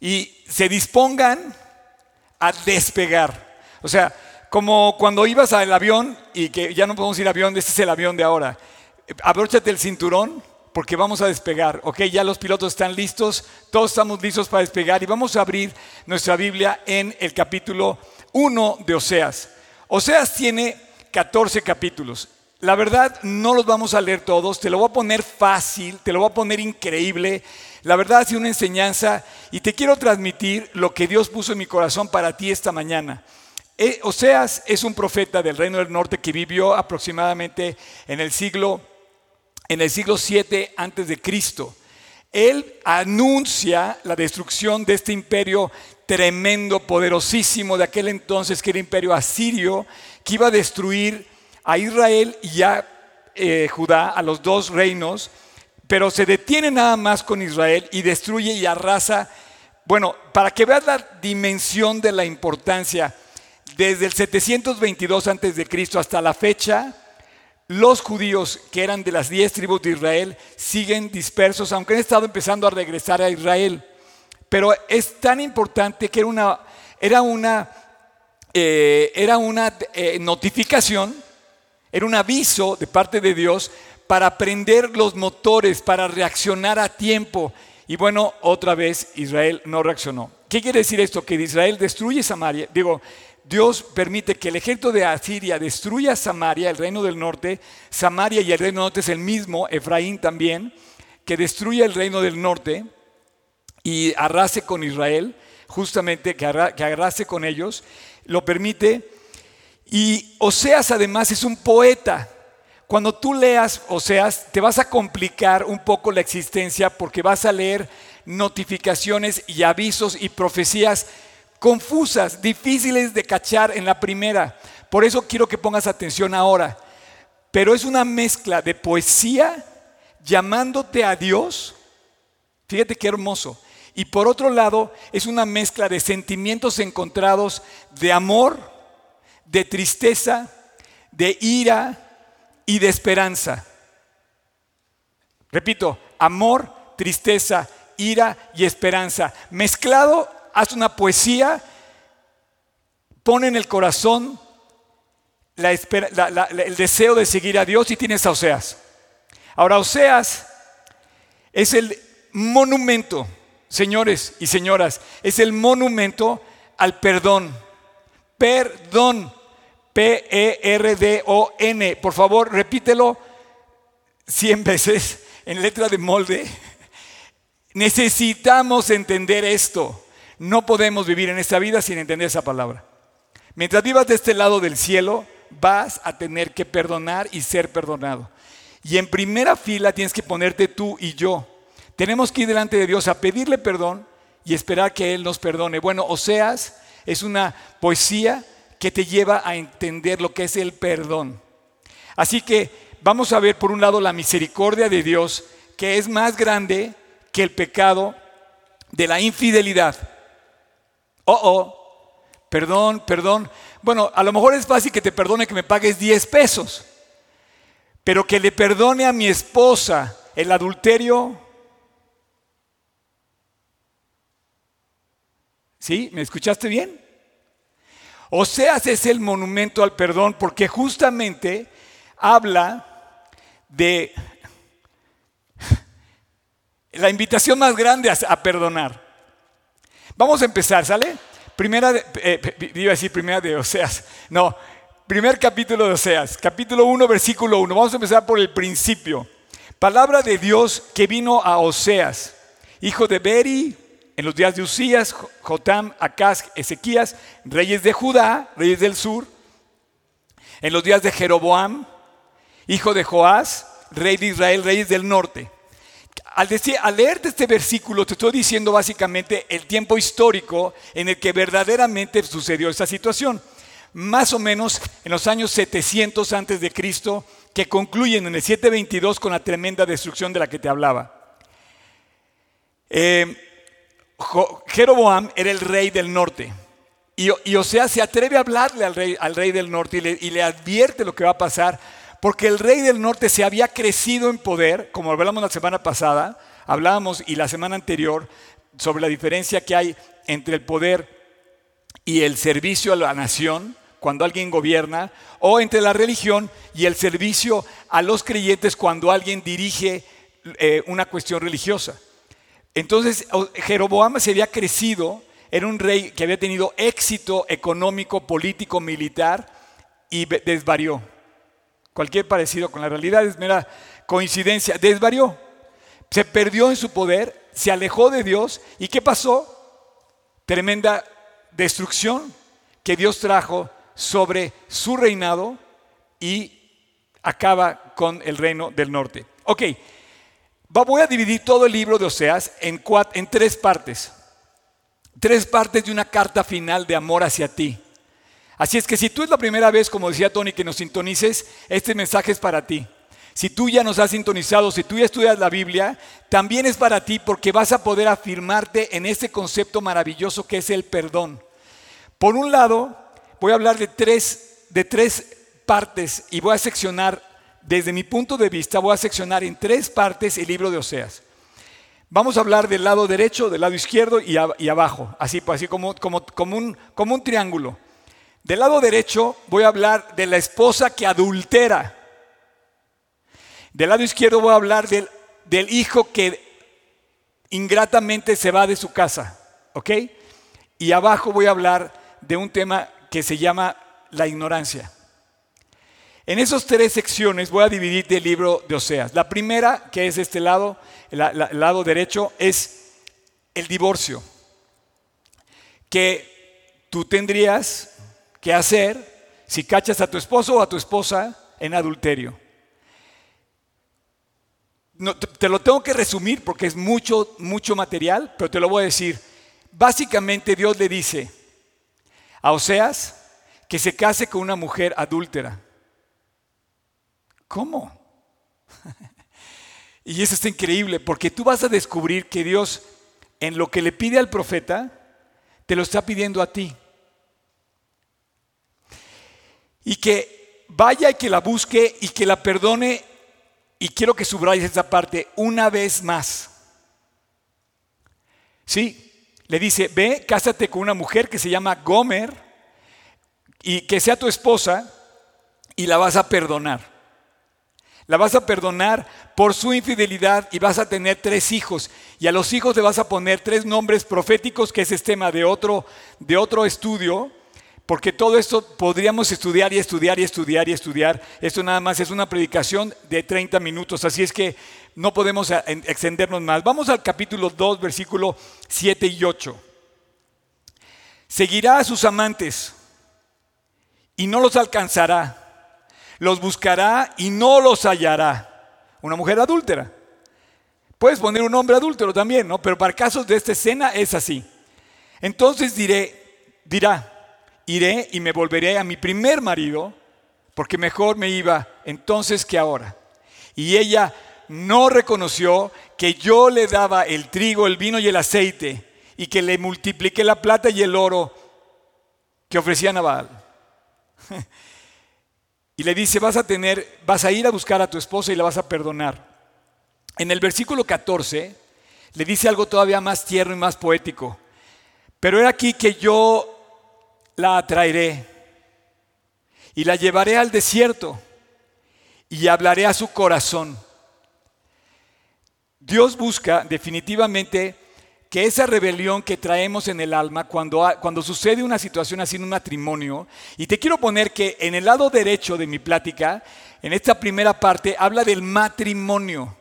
y se dispongan a despegar. O sea, como cuando ibas al avión y que ya no podemos ir avión, este es el avión de ahora. Abróchate el cinturón porque vamos a despegar. Ok, ya los pilotos están listos, todos estamos listos para despegar y vamos a abrir nuestra Biblia en el capítulo 1 de Oseas. Oseas tiene 14 capítulos. La verdad, no los vamos a leer todos, te lo voy a poner fácil, te lo voy a poner increíble. La verdad ha sido una enseñanza y te quiero transmitir lo que Dios puso en mi corazón para ti esta mañana. Eh, Oseas es un profeta del reino del norte que vivió aproximadamente en el siglo en el siglo 7 antes de Cristo. Él anuncia la destrucción de este imperio tremendo, poderosísimo de aquel entonces que era el imperio asirio, que iba a destruir a Israel y a eh, Judá, a los dos reinos, pero se detiene nada más con Israel y destruye y arrasa. Bueno, para que veas la dimensión de la importancia, desde el 722 antes de Cristo hasta la fecha, los judíos que eran de las diez tribus de Israel siguen dispersos, aunque han estado empezando a regresar a Israel. Pero es tan importante que era una, era una, eh, era una eh, notificación, era un aviso de parte de Dios para prender los motores, para reaccionar a tiempo. Y bueno, otra vez Israel no reaccionó. ¿Qué quiere decir esto? Que Israel destruye Samaria, digo, Dios permite que el ejército de Asiria destruya Samaria, el reino del norte. Samaria y el reino del norte es el mismo, Efraín también, que destruya el reino del norte y arrase con Israel, justamente que, arrase con ellos, lo permite. Y Oseas además es un poeta. Cuando tú leas Oseas, te vas a complicar un poco la existencia porque vas a leer notificaciones y avisos y profecías confusas, difíciles de cachar en la primera. Por eso quiero que pongas atención ahora. Pero es una mezcla de poesía llamándote a Dios. Fíjate qué hermoso. Y por otro lado, es una mezcla de sentimientos encontrados de amor, de tristeza, de ira y de esperanza. Repito, amor, tristeza, ira y esperanza, mezclado haz una poesía, pone en el corazón el deseo de seguir a Dios y tienes a Oseas. Ahora, Oseas es el monumento, señores y señoras, es el monumento al perdón. Perdón. P-E-R-D-O-N. Por favor, repítelo cien veces en letra de molde. Necesitamos entender esto. No podemos vivir en esta vida sin entender esa palabra. Mientras vivas de este lado del cielo, vas a tener que perdonar y ser perdonado. Y en primera fila tienes que ponerte tú y yo. Tenemos que ir delante de Dios a pedirle perdón y esperar que Él nos perdone. Bueno, Oseas es una poesía que te lleva a entender lo que es el perdón. Así que vamos a ver por un lado la misericordia de Dios, que es más grande que el pecado de la infidelidad oh, oh, perdón, perdón. Bueno, a lo mejor es fácil que te perdone que me pagues 10 pesos, pero que le perdone a mi esposa el adulterio. ¿Sí? ¿Me escuchaste bien? O sea, es el monumento al perdón porque justamente habla de la invitación más grande a perdonar. Vamos a empezar, ¿sale? Primera, de, eh, primera de Oseas. No, primer capítulo de Oseas, capítulo 1, versículo 1. Vamos a empezar por el principio. Palabra de Dios que vino a Oseas, hijo de Beri, en los días de Usías, Jotam, Acaz, Ezequías, reyes de Judá, reyes del sur, en los días de Jeroboam, hijo de Joás, rey de Israel, reyes del norte. Al, decir, al leerte este versículo, te estoy diciendo básicamente el tiempo histórico en el que verdaderamente sucedió esta situación. Más o menos en los años 700 antes de Cristo, que concluyen en el 722 con la tremenda destrucción de la que te hablaba. Eh, Jeroboam era el rey del norte. Y, o sea, se atreve a hablarle al rey, al rey del norte y le, y le advierte lo que va a pasar porque el rey del norte se había crecido en poder, como hablamos la semana pasada, hablábamos y la semana anterior, sobre la diferencia que hay entre el poder y el servicio a la nación, cuando alguien gobierna, o entre la religión y el servicio a los creyentes cuando alguien dirige eh, una cuestión religiosa. Entonces, Jeroboam se había crecido, era un rey que había tenido éxito económico, político, militar, y desvarió. Cualquier parecido con la realidad es mera coincidencia, desvarió. Se perdió en su poder, se alejó de Dios, ¿y qué pasó? Tremenda destrucción que Dios trajo sobre su reinado y acaba con el reino del norte. Ok, voy a dividir todo el libro de Oseas en, tres partes. Tres partes de una carta final de amor hacia ti. Así es que si tú es la primera vez, como decía Tony, que nos sintonices, este mensaje es para ti. Si tú ya nos has sintonizado, si tú ya estudias la Biblia, también es para ti porque vas a poder afirmarte en este concepto maravilloso que es el perdón. Por un lado, voy a hablar de tres, de tres partes y voy a seccionar, desde mi punto de vista, voy a seccionar en tres partes el libro de Oseas. Vamos a hablar del lado derecho, del lado izquierdo y, abajo, así, como, un, triángulo. Del lado derecho voy a hablar de la esposa que adultera. Del lado izquierdo voy a hablar del, del hijo que ingratamente se va de su casa. ¿Ok? Y abajo voy a hablar de un tema que se llama la ignorancia. En esas tres secciones voy a dividir el libro de Oseas. La primera, que es este lado, el, lado derecho, es el divorcio. Que tú tendrías que hacer si cachas a tu esposo o a tu esposa en adulterio. te lo tengo que resumir porque es mucho, mucho material, pero te lo voy a decir. Básicamente Dios le dice, a Oseas que se case con una mujer adúltera. ¿Cómo? y eso está increíble porque tú vas a descubrir que Dios en lo que le pide al profeta, te lo está pidiendo a ti. Y que vaya y que la busque y que la perdone. Y quiero que subrayes esta parte una vez más. Sí, le dice, ve, cásate con una mujer que se llama Gomer y que sea tu esposa y la vas a perdonar. La vas a perdonar por su infidelidad y vas a tener tres hijos. Y a los hijos le vas a poner tres nombres proféticos, que ese es tema de otro, de otro estudio, porque todo esto podríamos estudiar y estudiar y estudiar y estudiar. Esto nada más es una predicación de 30 minutos, así es que no podemos extendernos más. Vamos al capítulo 2, versículo 7 y 8. Seguirá a sus amantes y no los alcanzará. Los buscará y no los hallará. Una mujer adúltera. Puedes poner un hombre adúltero también, ¿no? Pero para casos de esta escena es así. Entonces diré, dirá, iré y me volveré a mi primer marido, porque mejor me iba entonces que ahora. Y ella no reconoció que yo le daba el trigo, el vino y el aceite, y que le multipliqué la plata y el oro que ofrecía Nabal. Y le dice, vas a tener, vas a ir a buscar a tu esposa y la vas a perdonar. En el versículo 14 le dice algo todavía más tierno y más poético. Pero era aquí que yo la atraeré y la llevaré al desierto y hablaré a su corazón. Dios busca definitivamente que esa rebelión que traemos en el alma cuando, cuando sucede una situación así en un matrimonio, y te quiero poner que en el lado derecho de mi plática, en esta primera parte, habla del matrimonio.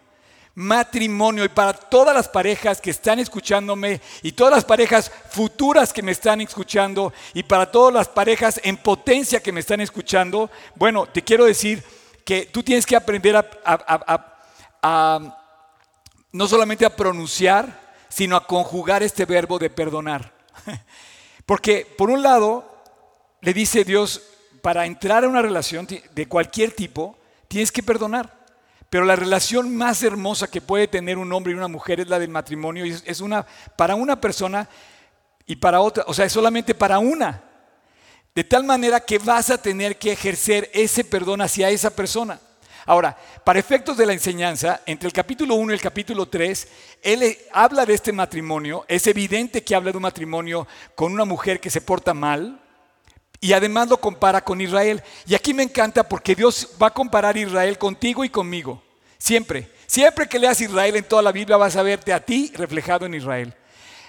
Matrimonio y para todas las parejas que están escuchándome y todas las parejas futuras que me están escuchando y para todas las parejas en potencia que me están escuchando, bueno, te quiero decir que tú tienes que aprender a, no solamente a pronunciar, sino a conjugar este verbo de perdonar. Porque por un lado, le dice Dios, para entrar a una relación de cualquier tipo, tienes que perdonar. Pero la relación más hermosa que puede tener un hombre y una mujer es la del matrimonio. Y es una para una persona y para otra, o sea, es solamente para una. De tal manera que vas a tener que ejercer ese perdón hacia esa persona. Ahora, para efectos de la enseñanza, entre el capítulo 1 y el capítulo 3, él habla de este matrimonio. Es evidente que habla de un matrimonio con una mujer que se porta mal y además lo compara con Israel. Y aquí me encanta porque Dios va a comparar Israel contigo y conmigo. Siempre. Siempre que leas Israel en toda la Biblia vas a verte a ti reflejado en Israel.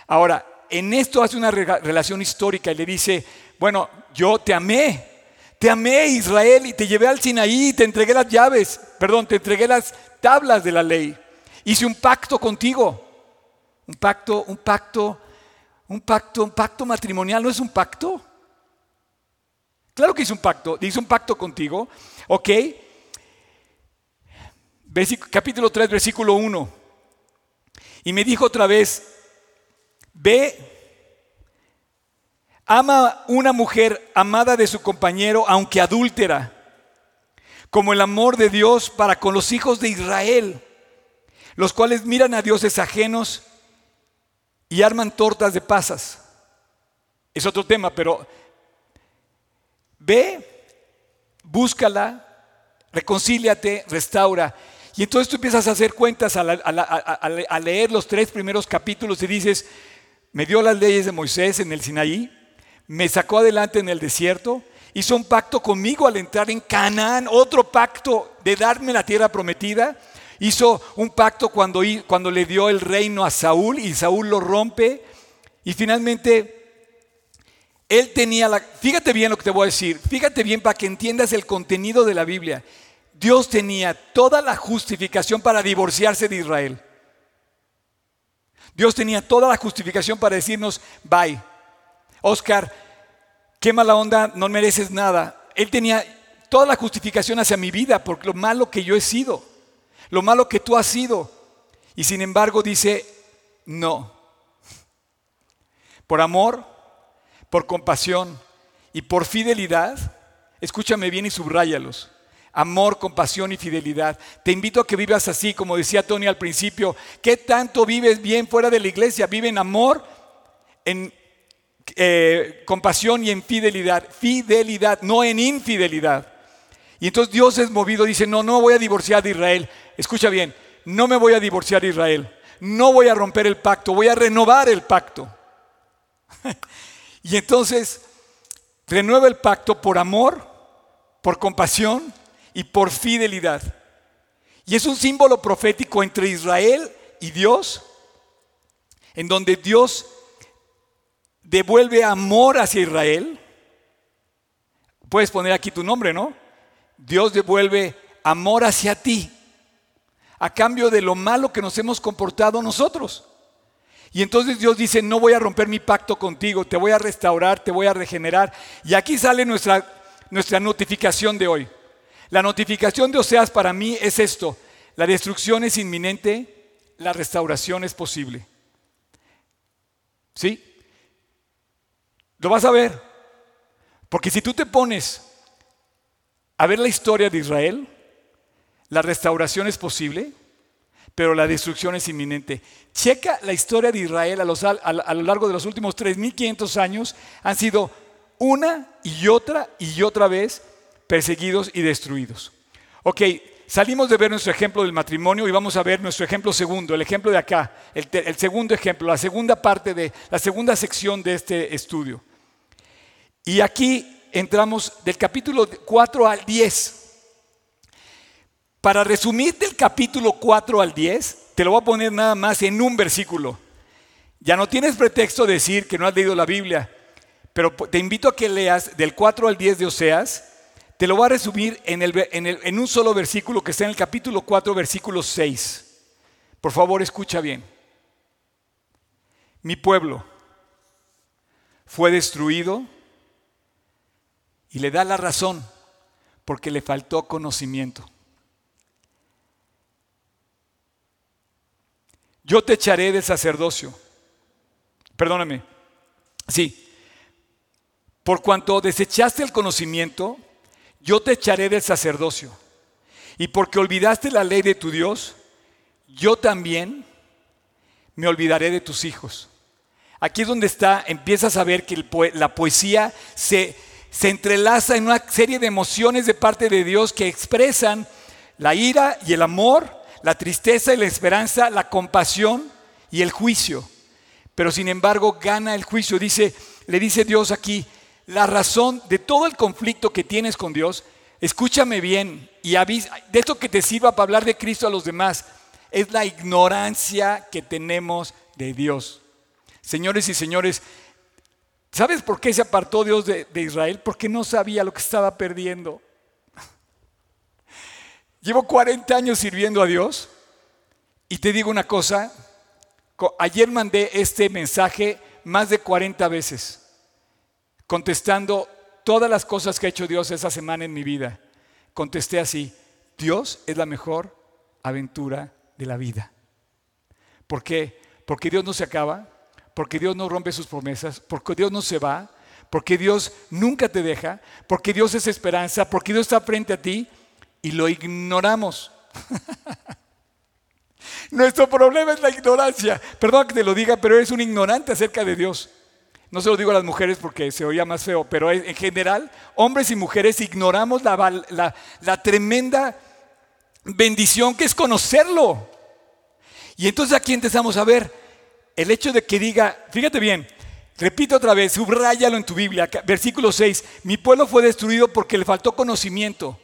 Ahora, en esto hace una relación histórica y le dice, bueno, yo te amé, te amé Israel y te llevé al Sinaí y te entregué las llaves, perdón, te entregué las tablas de la ley. Hice un pacto contigo. Un pacto, un pacto, un pacto, un pacto matrimonial, ¿no es un pacto? Claro que hice un pacto, hice un pacto contigo, ¿ok? capítulo 3, versículo 1. Y me dijo otra vez, ve Ama una mujer amada de su compañero, aunque adúltera, como el amor de Dios para con los hijos de Israel, los cuales miran a dioses ajenos y arman tortas de pasas. Es otro tema, pero ve, búscala, reconcíliate, restaura. Y entonces tú empiezas a hacer cuentas a, leer los tres primeros capítulos y dices, me dio las leyes de Moisés en el Sinaí, me sacó adelante en el desierto, hizo un pacto conmigo al entrar en Canaán, otro pacto de darme la tierra prometida, hizo un pacto cuando, cuando le dio el reino a Saúl y Saúl lo rompe y finalmente él tenía la... Fíjate bien lo que te voy a decir, fíjate bien para que entiendas el contenido de la Biblia. Dios tenía toda la justificación para divorciarse de Israel. Dios tenía toda la justificación para decirnos, bye, Oscar, qué mala onda, no mereces nada. Él tenía toda la justificación hacia mi vida por lo malo que yo he sido, lo malo que tú has sido. Y sin embargo dice, no. Por amor, por compasión y por fidelidad, escúchame bien y subráyalos. Amor, compasión y fidelidad. Te invito a que vivas así, como decía Tony al principio. ¿Qué tanto vives bien fuera de la iglesia? Vive en amor, en eh, compasión y en fidelidad. Fidelidad, no en infidelidad. Y entonces Dios es movido, dice, no, no voy a divorciar de Israel. Escucha bien, no me voy a divorciar de Israel. No voy a romper el pacto, voy a renovar el pacto. y entonces renueva el pacto por amor, por compasión y por fidelidad. Y es un símbolo profético entre Israel y Dios, en donde Dios devuelve amor hacia Israel. Puedes poner aquí tu nombre, ¿no? Dios devuelve amor hacia ti a cambio de lo malo que nos hemos comportado nosotros. Y entonces Dios dice, no voy a romper mi pacto contigo, te voy a restaurar, te voy a regenerar. Y aquí sale nuestra, nuestra notificación de hoy. La notificación de Oseas para mí es esto, la destrucción es inminente, la restauración es posible. ¿Sí? Lo vas a ver. Porque si tú te pones a ver la historia de Israel, la restauración es posible, pero la destrucción es inminente. Checa la historia de Israel a, lo largo de los últimos 3.500 años. Han sido una y otra y otra vez perseguidos y destruidos. Ok, salimos de ver nuestro ejemplo del matrimonio y vamos a ver nuestro ejemplo segundo, el ejemplo de acá, el, el segundo ejemplo, la segunda parte de la segunda sección de este estudio. Y aquí entramos del capítulo 4 al 10. Para resumir del capítulo 4 al 10, te lo voy a poner nada más en un versículo. Ya no tienes pretexto de decir que no has leído la Biblia, pero te invito a que leas del 4 al 10 de Oseas. Te lo voy a resumir en, en un solo versículo que está en el capítulo 4, versículo 6. Por favor, escucha bien. Mi pueblo fue destruido y le da la razón porque le faltó conocimiento. Yo te echaré del sacerdocio. Perdóname. Sí. Por cuanto desechaste el conocimiento, yo te echaré del sacerdocio. Y porque olvidaste la ley de tu Dios, yo también me olvidaré de tus hijos. Aquí es donde está, empiezas a ver que la poesía se, se entrelaza en una serie de emociones de parte de Dios que expresan la ira y el amor, la tristeza y la esperanza, la compasión y el juicio. Pero sin embargo gana el juicio. Dice, le dice Dios aquí, la razón de todo el conflicto que tienes con Dios, escúchame bien y avisa, de esto que te sirva para hablar de Cristo a los demás, es la ignorancia que tenemos de Dios. Señores y señores, ¿sabes por qué se apartó Dios de, Israel? Porque no sabía lo que estaba perdiendo. Llevo 40 años sirviendo a Dios y te digo una cosa, ayer mandé este mensaje más de 40 veces, contestando todas las cosas que ha hecho Dios esa semana en mi vida. Contesté así, Dios es la mejor aventura de la vida. ¿Por qué? Porque Dios no se acaba, porque Dios no rompe sus promesas, porque Dios no se va, porque Dios nunca te deja, porque Dios es esperanza, porque Dios está frente a ti y lo ignoramos. Nuestro problema es la ignorancia. Perdón que te lo diga, pero eres un ignorante acerca de Dios. No se lo digo a las mujeres porque se oía más feo, pero en general, hombres y mujeres ignoramos la, la tremenda bendición que es conocerlo. Y entonces aquí empezamos a ver el hecho de que diga, fíjate bien, repito otra vez, subráyalo en tu Biblia, versículo 6, mi pueblo fue destruido porque le faltó conocimiento.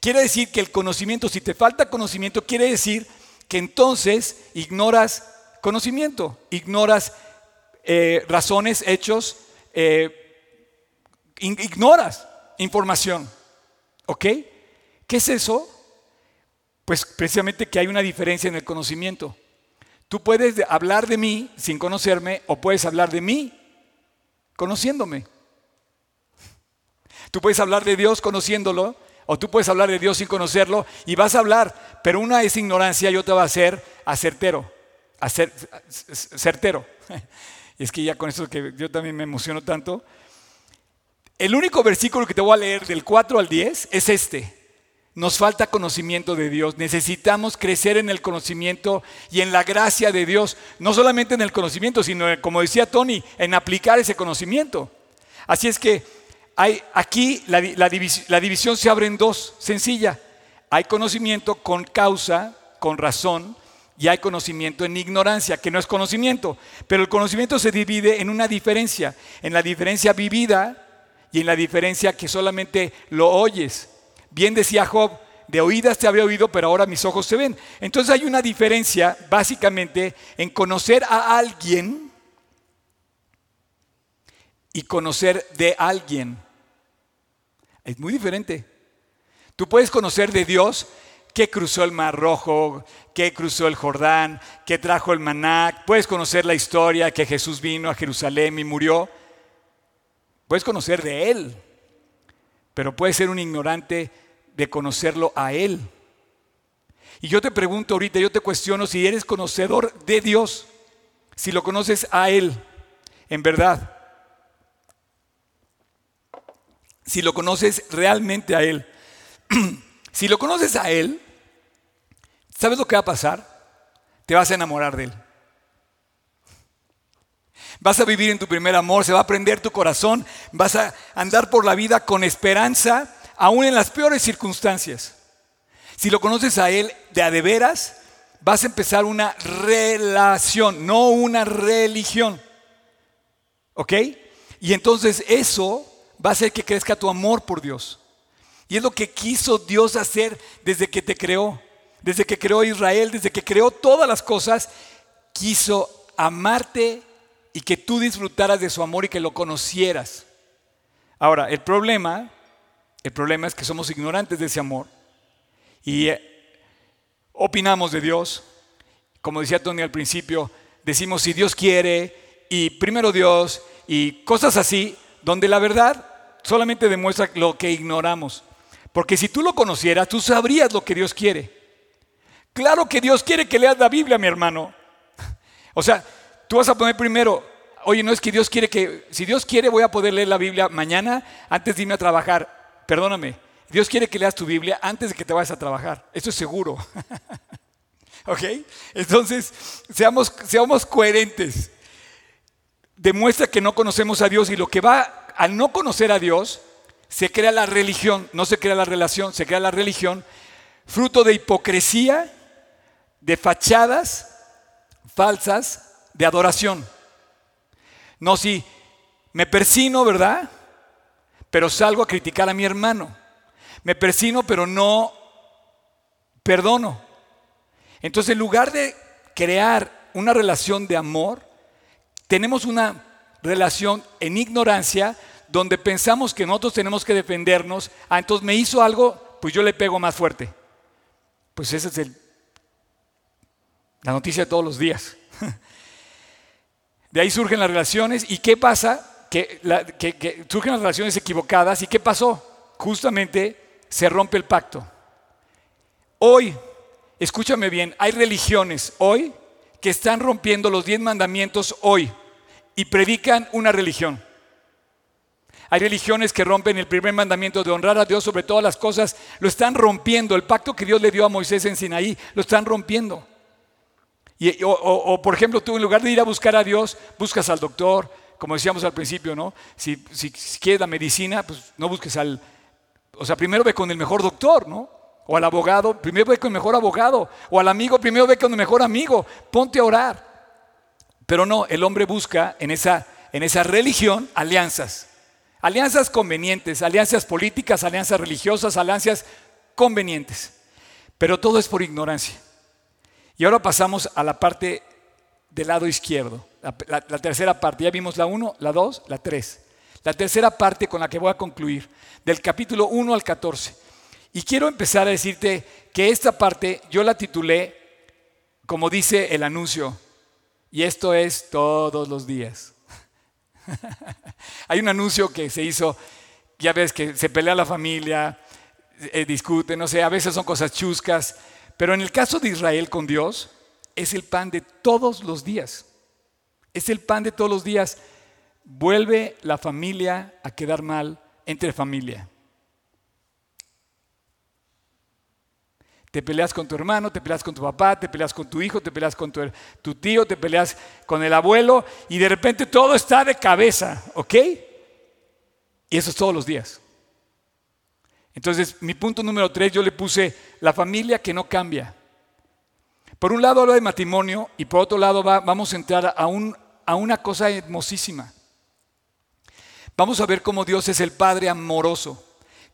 Quiere decir que el conocimiento, si te falta conocimiento, quiere decir que entonces ignoras conocimiento, ignoras eh, razones, hechos, eh, ignoras información. ¿Ok? ¿Qué es eso? Pues precisamente que hay una diferencia en el conocimiento. Tú puedes hablar de mí sin conocerme o puedes hablar de mí conociéndome. Tú puedes hablar de Dios conociéndolo o tú puedes hablar de Dios sin conocerlo y vas a hablar, pero una es ignorancia y otra va a ser acertero, acer. Y es que ya con eso que yo también me emociono tanto. El único versículo que te voy a leer del 4 al 10 es este. Nos falta conocimiento de Dios. Necesitamos crecer en el conocimiento y en la gracia de Dios. No solamente en el conocimiento, sino, como decía Tony, en aplicar ese conocimiento. Así es que hay, aquí la, división se abre en dos, sencilla. Hay conocimiento con causa, con razón, y hay conocimiento en ignorancia, que no es conocimiento. Pero el conocimiento se divide en una diferencia, en la diferencia vivida y en la diferencia que solamente lo oyes. Bien decía Job, de oídas te había oído, pero ahora mis ojos te ven. Entonces hay una diferencia básicamente en conocer a alguien y conocer de alguien. Es muy diferente. Tú puedes conocer de Dios que cruzó el Mar Rojo, que cruzó el Jordán, que trajo el maná. Puedes conocer la historia que Jesús vino a Jerusalén y murió. Puedes conocer de Él, pero puedes ser un ignorante de conocerlo a Él. Y yo te pregunto ahorita, yo te cuestiono si eres conocedor de Dios, si lo conoces a Él, en verdad. si lo conoces realmente a Él. si lo conoces a Él, ¿sabes lo que va a pasar? Te vas a enamorar de Él. Vas a vivir en tu primer amor, se va a prender tu corazón, vas a andar por la vida con esperanza, aún en las peores circunstancias. Si lo conoces a Él de a de veras, vas a empezar una relación, no una religión. ¿Ok? Y entonces eso va a hacer que crezca tu amor por Dios. Y es lo que quiso Dios hacer desde que te creó, desde que creó Israel, desde que creó todas las cosas, quiso amarte y que tú disfrutaras de su amor y que lo conocieras. Ahora, el problema, el problema es que somos ignorantes de ese amor y eh, opinamos de Dios. Como decía Tony al principio, decimos si Dios quiere y primero Dios y cosas así, donde la verdad solamente demuestra lo que ignoramos. Porque si tú lo conocieras, tú sabrías lo que Dios quiere. Claro que Dios quiere que leas la Biblia, mi hermano. O sea, tú vas a poner primero, oye, no es que Dios quiere que, si Dios quiere voy a poder leer la Biblia mañana antes de irme a trabajar. Perdóname, Dios quiere que leas tu Biblia antes de que te vayas a trabajar. Eso es seguro. ¿Ok? Entonces, seamos, seamos coherentes demuestra que no conocemos a Dios y lo que va al no conocer a Dios, se crea la religión, no se crea la relación, se crea la religión, fruto de hipocresía, de fachadas falsas de adoración. No si me persino, ¿verdad? Pero salgo a criticar a mi hermano. Me persino, pero no perdono. Entonces, en lugar de crear una relación de amor, tenemos una relación en ignorancia donde pensamos que nosotros tenemos que defendernos. Ah, entonces me hizo algo, pues yo le pego más fuerte. Pues esa es la noticia de todos los días. De ahí surgen las relaciones. ¿Y qué pasa? Que, surgen las relaciones equivocadas. ¿Y qué pasó? Justamente se rompe el pacto. Hoy, escúchame bien, hay religiones hoy que están rompiendo los diez mandamientos hoy y predican una religión. Hay religiones que rompen el primer mandamiento de honrar a Dios sobre todas las cosas, lo están rompiendo. El pacto que Dios le dio a Moisés en Sinaí, lo están rompiendo. O, por ejemplo, tú en lugar de ir a buscar a Dios, buscas al doctor, como decíamos al principio, ¿no? Si, si, quieres la medicina, pues no busques al... O sea, primero ve con el mejor doctor, ¿no? O al abogado, primero ve con el mejor abogado. O al amigo, primero ve con el mejor amigo. Ponte a orar. Pero no, el hombre busca en esa, en esa religión alianzas. Alianzas convenientes, alianzas políticas, alianzas religiosas, alianzas convenientes. Pero todo es por ignorancia. Y ahora pasamos a la parte del lado izquierdo, la, tercera parte. Ya vimos la 1, la 2, la 3. La tercera parte con la que voy a concluir, del capítulo 1 al 14. Y quiero empezar a decirte que esta parte yo la titulé, como dice el anuncio, y esto es todos los días. Hay un anuncio que se hizo, ya ves que se pelea la familia, eh, discute, no sé, a veces son cosas chuscas, pero en el caso de Israel con Dios, es el pan de todos los días. Es el pan de todos los días. Vuelve la familia a quedar mal entre familia. Te peleas con tu hermano, te peleas con tu papá, te peleas con tu hijo, te peleas con tu, tío, te peleas con el abuelo y de repente todo está de cabeza, ¿ok? Y eso es todos los días. Entonces, mi punto número tres, yo le puse la familia que no cambia. Por un lado habla de matrimonio y por otro lado vamos a entrar a, a una cosa hermosísima. Vamos a ver cómo Dios es el Padre amoroso,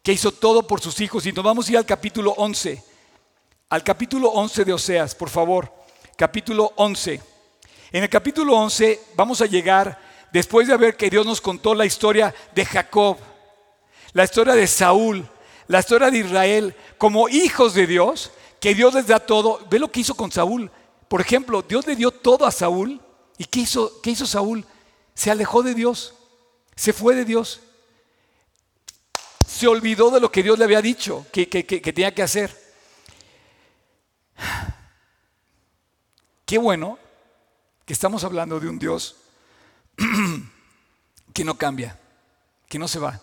que hizo todo por sus hijos. Y nos vamos a ir al capítulo 11, al capítulo 11 de Oseas, por favor. Capítulo 11. En el capítulo 11 vamos a llegar después de ver que Dios nos contó la historia de Jacob, la historia de Saúl, la historia de Israel como hijos de Dios, que Dios les da todo. Ve lo que hizo con Saúl. Por ejemplo, Dios le dio todo a Saúl. ¿Y qué hizo, qué hizo Saúl? Se alejó de Dios. Se fue de Dios. Se olvidó de lo que Dios le había dicho que, que tenía que hacer. Qué bueno que estamos hablando de un Dios que no cambia, que no se va.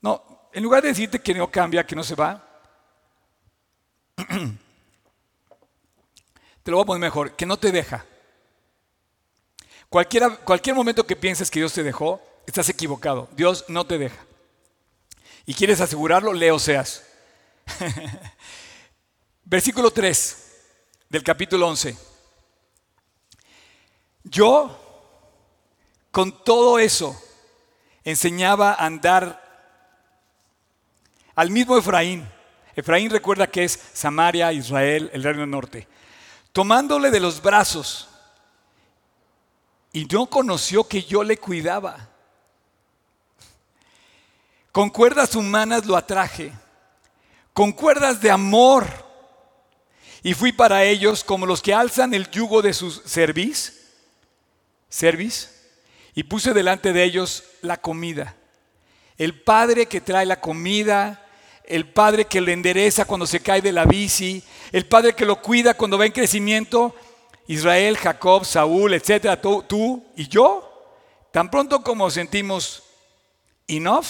No, en lugar de decirte que no cambia, que no se va, te lo voy a poner mejor, que no te deja. cualquier momento que pienses que Dios te dejó, estás equivocado. Dios no te deja. Y quieres asegurarlo, leo seas. Versículo 3 del capítulo 11. Yo, con todo eso, enseñaba a andar al mismo Efraín. Efraín recuerda que es Samaria, Israel, el reino norte. Tomándole de los brazos y no conoció que yo le cuidaba. Con cuerdas humanas lo atraje, con cuerdas de amor. Y fui para ellos como los que alzan el yugo de sus cerviz, y puse delante de ellos la comida. El padre que trae la comida, el padre que le endereza cuando se cae de la bici, el padre que lo cuida cuando va en crecimiento, Israel, Jacob, Saúl, etcétera, tú, tú y yo, tan pronto como sentimos enough,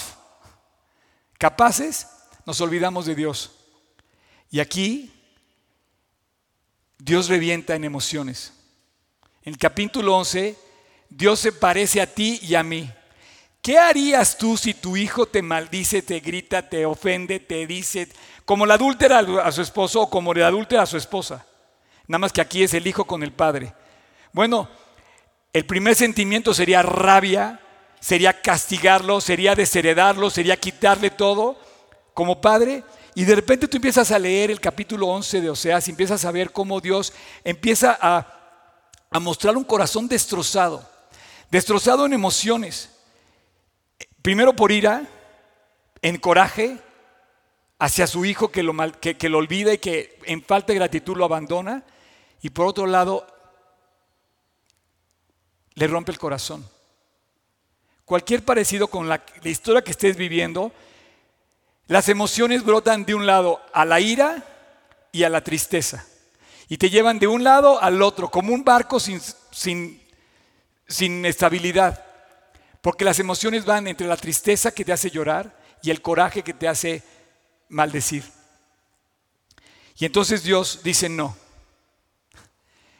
capaces, nos olvidamos de Dios. Y aquí Dios revienta en emociones. En el capítulo 11, Dios se parece a ti y a mí. ¿Qué harías tú si tu hijo te maldice, te grita, te ofende, te dice como la adúltera a su esposo o como la adúltera a su esposa. Nada más que aquí es el hijo con el padre. Bueno, el primer sentimiento sería rabia, sería castigarlo, sería desheredarlo, sería quitarle todo como padre. Y de repente tú empiezas a leer el capítulo 11 de Oseas y empiezas a ver cómo Dios empieza a, a mostrar un corazón destrozado, destrozado en emociones. Primero por ira, en coraje hacia su hijo que lo, que lo olvida y que en falta de gratitud lo abandona. Y por otro lado, le rompe el corazón. Cualquier parecido con la, historia que estés viviendo, las emociones brotan de un lado a la ira y a la tristeza. Y te llevan de un lado al otro, como un barco sin, sin, sin estabilidad. Porque las emociones van entre la tristeza que te hace llorar y el coraje que te hace maldecir. Y entonces Dios dice, no,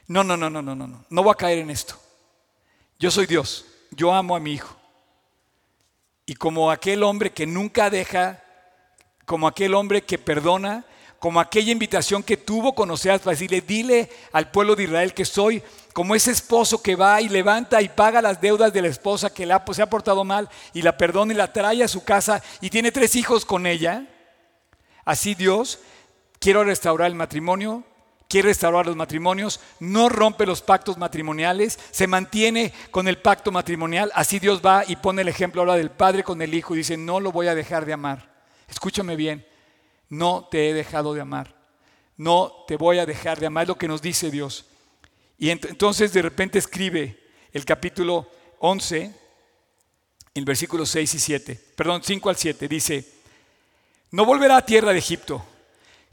no, no, no, no, no, no, no voy a caer en esto. Yo soy Dios, yo amo a mi hijo. Y como aquel hombre que nunca deja, como aquel hombre que perdona, como aquella invitación que tuvo con Oseas para decirle, dile al pueblo de Israel que soy como ese esposo que va y levanta y paga las deudas de la esposa que se ha portado mal y la perdona y la trae a su casa y tiene tres hijos con ella. Así Dios, quiero restaurar el matrimonio, quiere restaurar los matrimonios, no rompe los pactos matrimoniales, se mantiene con el pacto matrimonial. Así Dios va y pone el ejemplo ahora del padre con el hijo y dice, no lo voy a dejar de amar. Escúchame bien, no te he dejado de amar. No te voy a dejar de amar, es lo que nos dice Dios. Y entonces de repente escribe el capítulo 11, el versículo 6 y 7, perdón, 5 al 7, dice, no volverá a tierra de Egipto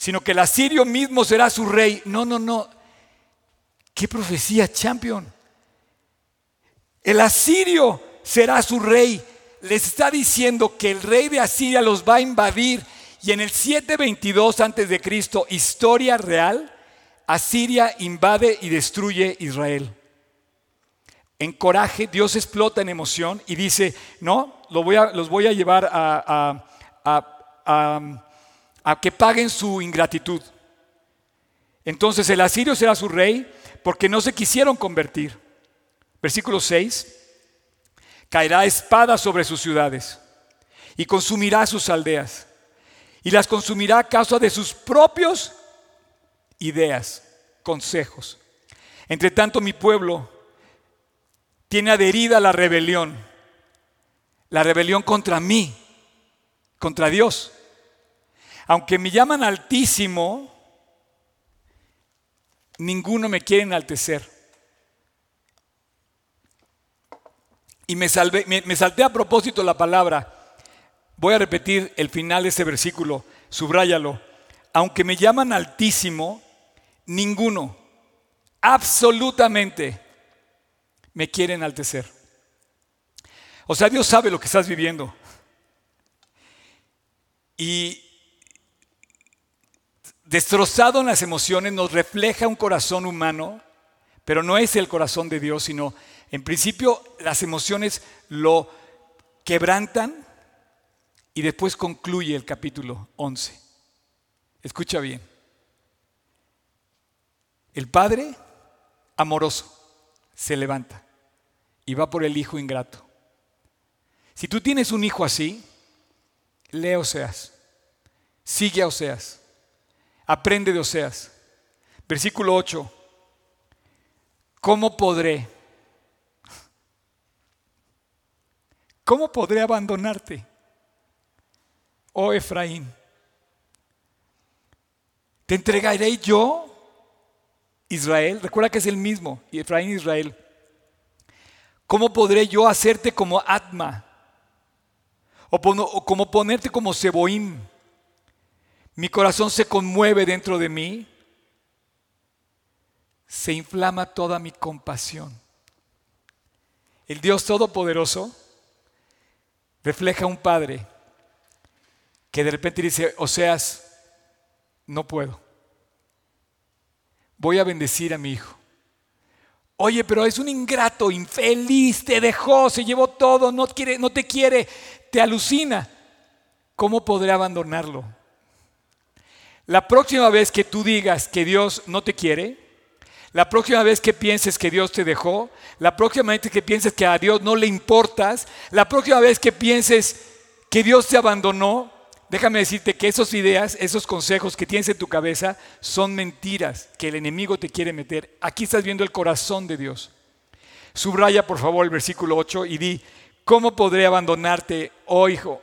sino que el asirio mismo será su rey. No, no, no. ¿Qué profecía, champion? El asirio será su rey. Les está diciendo que el rey de Asiria los va a invadir. Y en el 722 antes de Cristo, historia real, Asiria invade y destruye Israel. En coraje, Dios explota en emoción y dice, no, los voy a llevar a, a a que paguen su ingratitud. Entonces el asirio será su rey porque no se quisieron convertir. Versículo 6. Caerá espada sobre sus ciudades y consumirá sus aldeas y las consumirá a causa de sus propios ideas, consejos. Entre tanto mi pueblo tiene adherida la rebelión, la rebelión contra mí, contra Dios. Aunque me llaman altísimo, ninguno me quiere enaltecer. Y me, salvé, me, salté a propósito la palabra. Voy a repetir el final de ese versículo, subráyalo. Aunque me llaman altísimo, ninguno, absolutamente, me quiere enaltecer. O sea, Dios sabe lo que estás viviendo. Y destrozado en las emociones, nos refleja un corazón humano, pero no es el corazón de Dios, sino en principio las emociones lo quebrantan y después concluye el capítulo 11. Escucha bien. El padre amoroso se levanta y va por el hijo ingrato. Si tú tienes un hijo así, lee Oseas, sigue a Oseas Aprende de Oseas. Versículo 8. ¿Cómo podré? ¿Cómo podré abandonarte? Oh Efraín. ¿Te entregaré yo, Israel? Recuerda que es el mismo, Efraín Israel. ¿Cómo podré yo hacerte como Atma? O, como ponerte como Seboim? mi corazón se conmueve dentro de mí, se inflama toda mi compasión. El Dios Todopoderoso refleja un padre que de repente dice, Oseas, no puedo. Voy a bendecir a mi hijo. Oye, pero es un ingrato, infeliz, te dejó, se llevó todo, no, quiere, no te quiere, te alucina. ¿Cómo podré abandonarlo? La próxima vez que tú digas que Dios no te quiere, la próxima vez que pienses que Dios te dejó, la próxima vez que pienses que a Dios no le importas, la próxima vez que pienses que Dios te abandonó, déjame decirte que esas ideas, esos consejos que tienes en tu cabeza son mentiras que el enemigo te quiere meter. Aquí estás viendo el corazón de Dios. Subraya por favor el versículo 8 y di, ¿cómo podré abandonarte, oh hijo?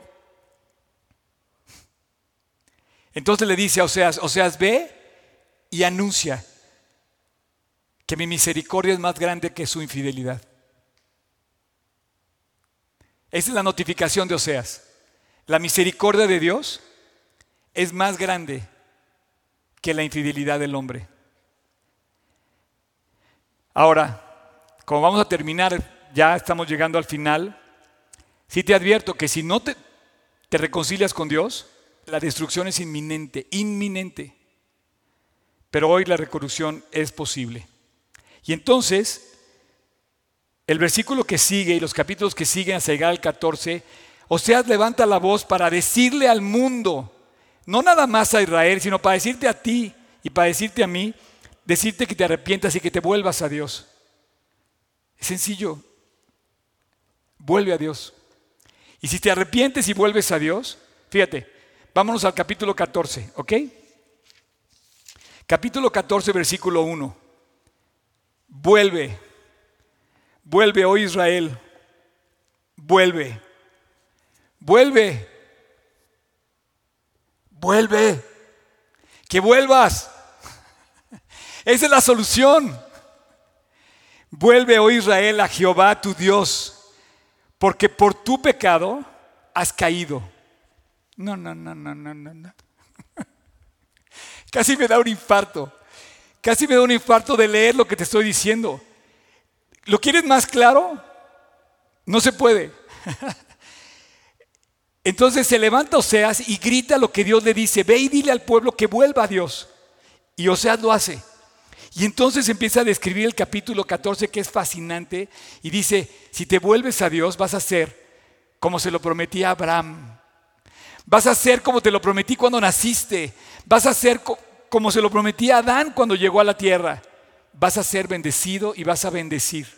Entonces le dice a Oseas, Oseas, ve y anuncia que mi misericordia es más grande que su infidelidad. Esa es la notificación de Oseas. La misericordia de Dios es más grande que la infidelidad del hombre. Ahora, como vamos a terminar, ya estamos llegando al final, sí te advierto que si no te, reconcilias con Dios, la destrucción es inminente, inminente. Pero hoy la recorrupción es posible. Y entonces, el versículo que sigue y los capítulos que siguen hasta llegar al 14 Oseas levanta la voz para decirle al mundo, no nada más a Israel, sino para decirte a ti y para decirte a mí, decirte que te arrepientas y que te vuelvas a Dios. Es sencillo. Vuelve a Dios. Y si te arrepientes y vuelves a Dios, fíjate, vámonos al capítulo 14, ¿ok? Capítulo 14, versículo 1. Vuelve, vuelve, oh Israel, vuelve Vuelve. Vuelve. Que vuelvas. Esa es la solución. Vuelve, oh Israel, a Jehová tu Dios, porque por tu pecado has caído. No, no, no, no, no, no, no. Casi me da un infarto. Casi me da un infarto de leer lo que te estoy diciendo. ¿Lo quieres más claro? No se puede. Entonces se levanta Oseas y grita lo que Dios le dice, ve y dile al pueblo que vuelva a Dios. Y Oseas lo hace. Y entonces empieza a describir el capítulo 14 que es fascinante y dice, si te vuelves a Dios vas a ser como se lo prometí a Abraham. Vas a ser como te lo prometí cuando naciste. Vas a ser como se lo prometí a Adán cuando llegó a la tierra. Vas a ser bendecido y vas a bendecir.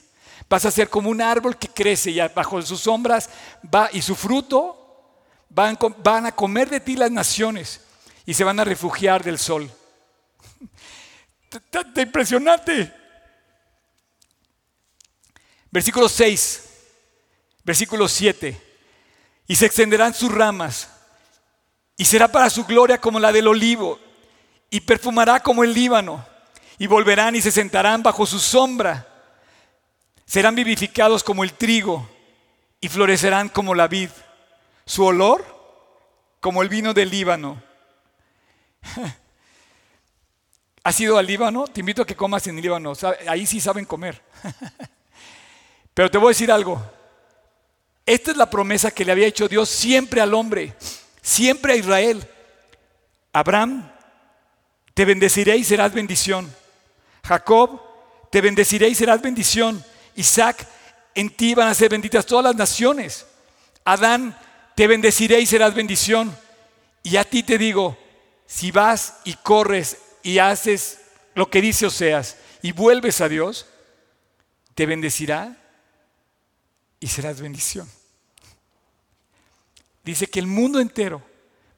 Vas a ser como un árbol que crece y bajo sus sombras va y su fruto Van, a comer de ti las naciones y se van a refugiar del sol. Impresionante. Versículo 6, versículo 7. Y se extenderán sus ramas y será para su gloria como la del olivo y perfumará como el Líbano y volverán y se sentarán bajo su sombra. Serán vivificados como el trigo y florecerán como la vid. Su olor como el vino del Líbano. ¿Has ido al Líbano? Te invito a que comas en el Líbano. Ahí sí saben comer. Pero te voy a decir algo. Esta es la promesa que le había hecho Dios siempre al hombre, siempre a Israel. Abraham, te bendeciré y serás bendición. Jacob, te bendeciré y serás bendición. Isaac, en ti van a ser benditas todas las naciones. Adán, te bendeciré y serás bendición. Y a ti te digo, si vas y corres y haces lo que dice Oseas y vuelves a Dios, te bendecirá y serás bendición. Dice que el mundo entero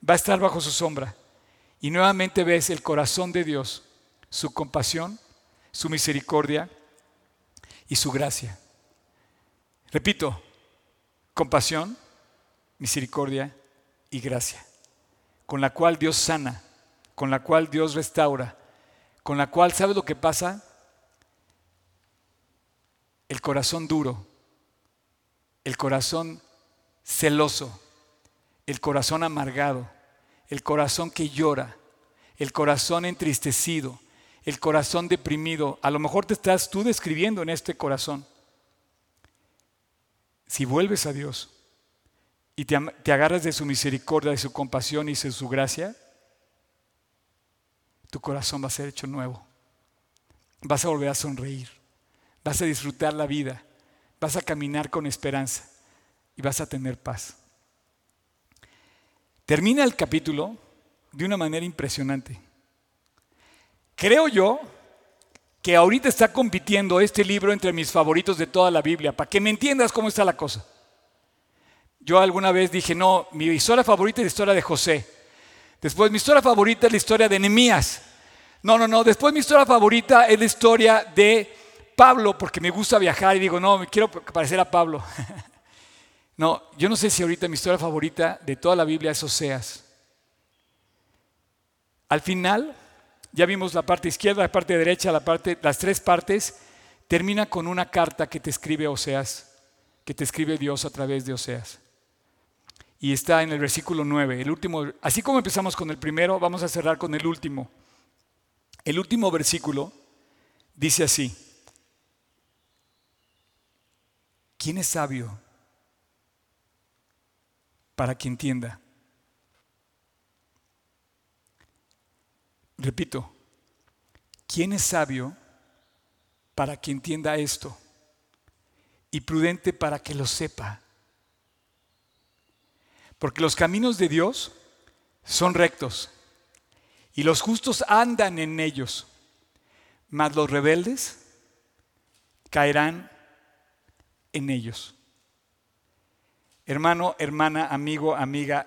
va a estar bajo su sombra. Y nuevamente ves el corazón de Dios, su compasión, su misericordia y su gracia. Repito, compasión, misericordia y gracia, con la cual Dios sana, con la cual Dios restaura, con la cual, ¿sabe lo que pasa? El corazón duro, el corazón celoso, el corazón amargado, el corazón que llora, el corazón entristecido, el corazón deprimido. A lo mejor te estás tú describiendo en este corazón. Si vuelves a Dios, y te, agarras de su misericordia, de su compasión y de su gracia, tu corazón va a ser hecho nuevo. Vas a volver a sonreír, vas a disfrutar la vida, vas a caminar con esperanza y vas a tener paz. Termina el capítulo de una manera impresionante. Creo yo que ahorita está compitiendo este libro entre mis favoritos de toda la Biblia, para que me entiendas cómo está la cosa. Yo alguna vez dije, no, mi historia favorita es la historia de José. Después mi historia favorita es la historia de Nehemías. No, no, no, después mi historia favorita es la historia de Pablo, porque me gusta viajar y digo, no, me quiero parecer a Pablo. no, yo no sé si ahorita mi historia favorita de toda la Biblia es Oseas. Al final, ya vimos la parte izquierda, la parte derecha, la parte, las tres partes, termina con una carta que te escribe Oseas, que te escribe Dios a través de Oseas. Y está en el versículo 9, el último, así como empezamos con el primero, vamos a cerrar con el último. El último versículo dice así, ¿quién es sabio para que entienda? Repito, ¿quién es sabio para que entienda esto? Y prudente para que lo sepa. Porque los caminos de Dios son rectos y los justos andan en ellos, mas los rebeldes caerán en ellos. Hermano, hermana, amigo, amiga,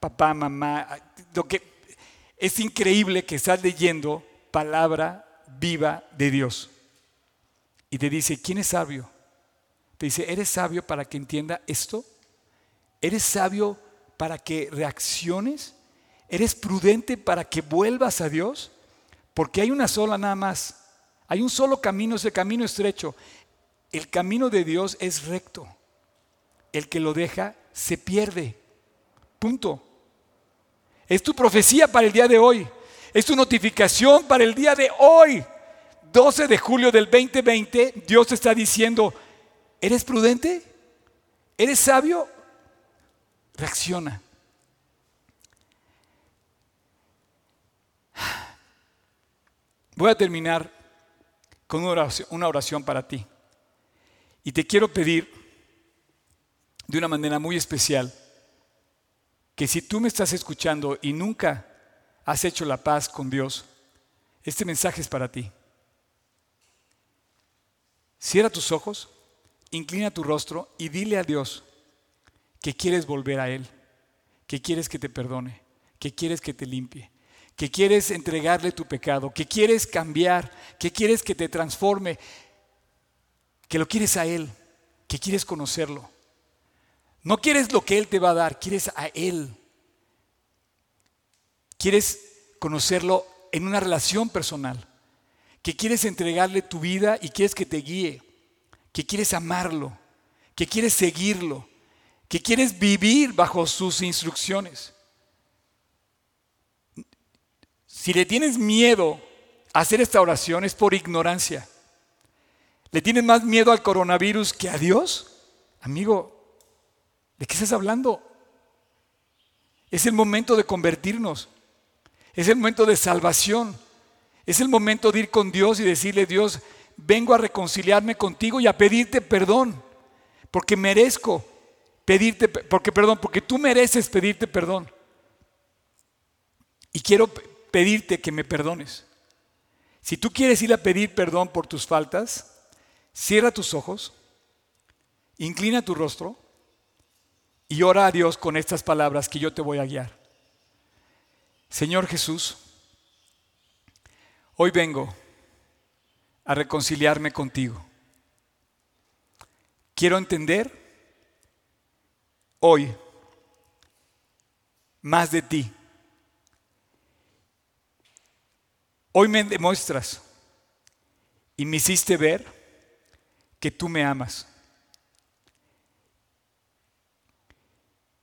papá, mamá, lo que es increíble que estás leyendo palabra viva de Dios. Y te dice, ¿quién es sabio? Te dice, ¿eres sabio para que entienda esto? ¿Eres sabio para que reacciones? ¿Eres prudente para que vuelvas a Dios? Porque hay una sola nada más. Hay un solo camino, ese camino estrecho. El camino de Dios es recto. El que lo deja se pierde. Punto. Es tu profecía para el día de hoy. Es tu notificación para el día de hoy. 12 de julio del 2020, Dios está diciendo, ¿eres prudente? ¿Eres sabio? Reacciona. Voy a terminar con una oración, para ti. Y te quiero pedir de una manera muy especial que si tú me estás escuchando y nunca has hecho la paz con Dios, este mensaje es para ti. Cierra tus ojos, inclina tu rostro y dile a Dios que quieres volver a Él, que quieres que te perdone, que quieres que te limpie, que quieres entregarle tu pecado, que quieres cambiar, que quieres que te transforme, que lo quieres a Él, que quieres conocerlo. No quieres lo que Él te va a dar, quieres a Él. Quieres conocerlo en una relación personal, que quieres entregarle tu vida y quieres que te guíe, que quieres amarlo, que quieres seguirlo, que quieres vivir bajo sus instrucciones. Si le tienes miedo a hacer esta oración es por ignorancia. ¿Le tienes más miedo al coronavirus que a Dios? Amigo, ¿de qué estás hablando? Es el momento de convertirnos. Es el momento de salvación. Es el momento de ir con Dios y decirle, Dios, vengo a reconciliarme contigo y a pedirte perdón, porque merezco pedirte, porque perdón, porque tú mereces pedirte perdón. Y quiero pedirte que me perdones. Si tú quieres ir a pedir perdón por tus faltas, cierra tus ojos, inclina tu rostro y ora a Dios con estas palabras que yo te voy a guiar. Señor Jesús, hoy vengo a reconciliarme contigo. Quiero entender hoy más de ti Hoy me demuestras y me hiciste ver que tú me amas.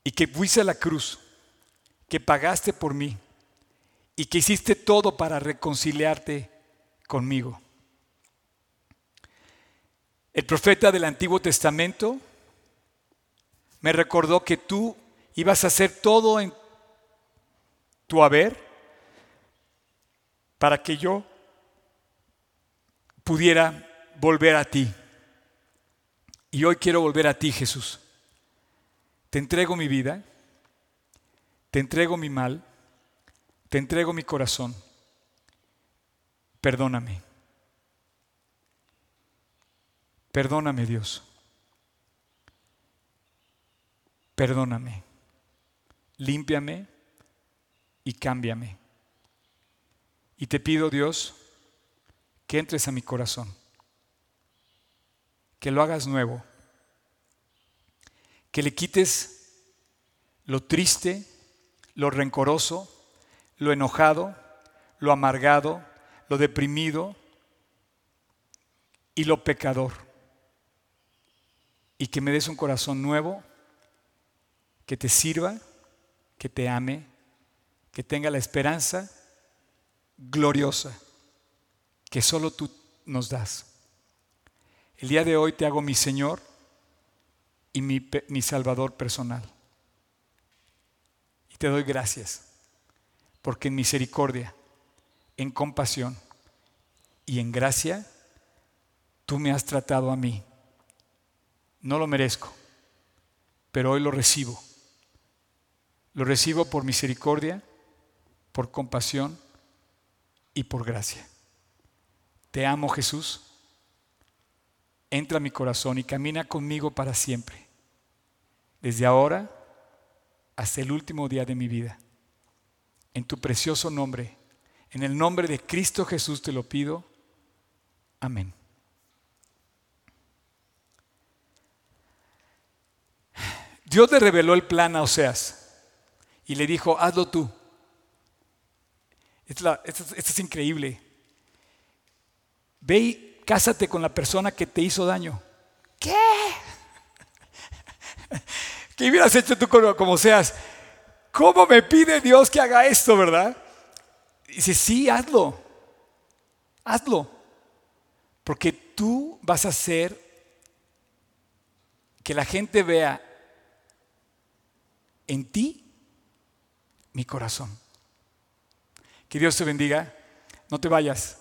Y que fuiste a la cruz, que pagaste por mí y que hiciste todo para reconciliarte conmigo. El profeta del Antiguo Testamento me recordó que tú ibas a hacer todo en tu haber para que yo pudiera volver a ti. Y hoy quiero volver a ti, Jesús. Te entrego mi vida, te entrego mi mal, te entrego mi corazón. Perdóname. Perdóname Dios. Perdóname. Límpiame y cámbiame. Y te pido Dios que entres a mi corazón. Que lo hagas nuevo. Que le quites lo triste, lo rencoroso, lo enojado, lo amargado, lo deprimido y lo pecador. Y que me des un corazón nuevo, que te sirva, que te ame, que tenga la esperanza gloriosa que solo tú nos das. El día de hoy te hago mi Señor y mi, mi Salvador personal. Y te doy gracias porque en misericordia, en compasión y en gracia, tú me has tratado a mí. No lo merezco, pero hoy lo recibo. Lo recibo por misericordia, por compasión y por gracia. Te amo Jesús. Entra a mi corazón y camina conmigo para siempre. Desde ahora hasta el último día de mi vida en tu precioso nombre. En el nombre de Cristo Jesús te lo pido. Amén. Dios le reveló el plan a Oseas y le dijo, hazlo tú. Esto, es increíble. Ve y cásate con la persona que te hizo daño. ¿Qué? ¿Qué hubieras hecho tú como, como seas? ¿cómo me pide Dios que haga esto, verdad? dice, sí, hazlo, hazlo, porque tú vas a hacer que la gente vea en ti mi corazón. Que Dios te bendiga, no te vayas.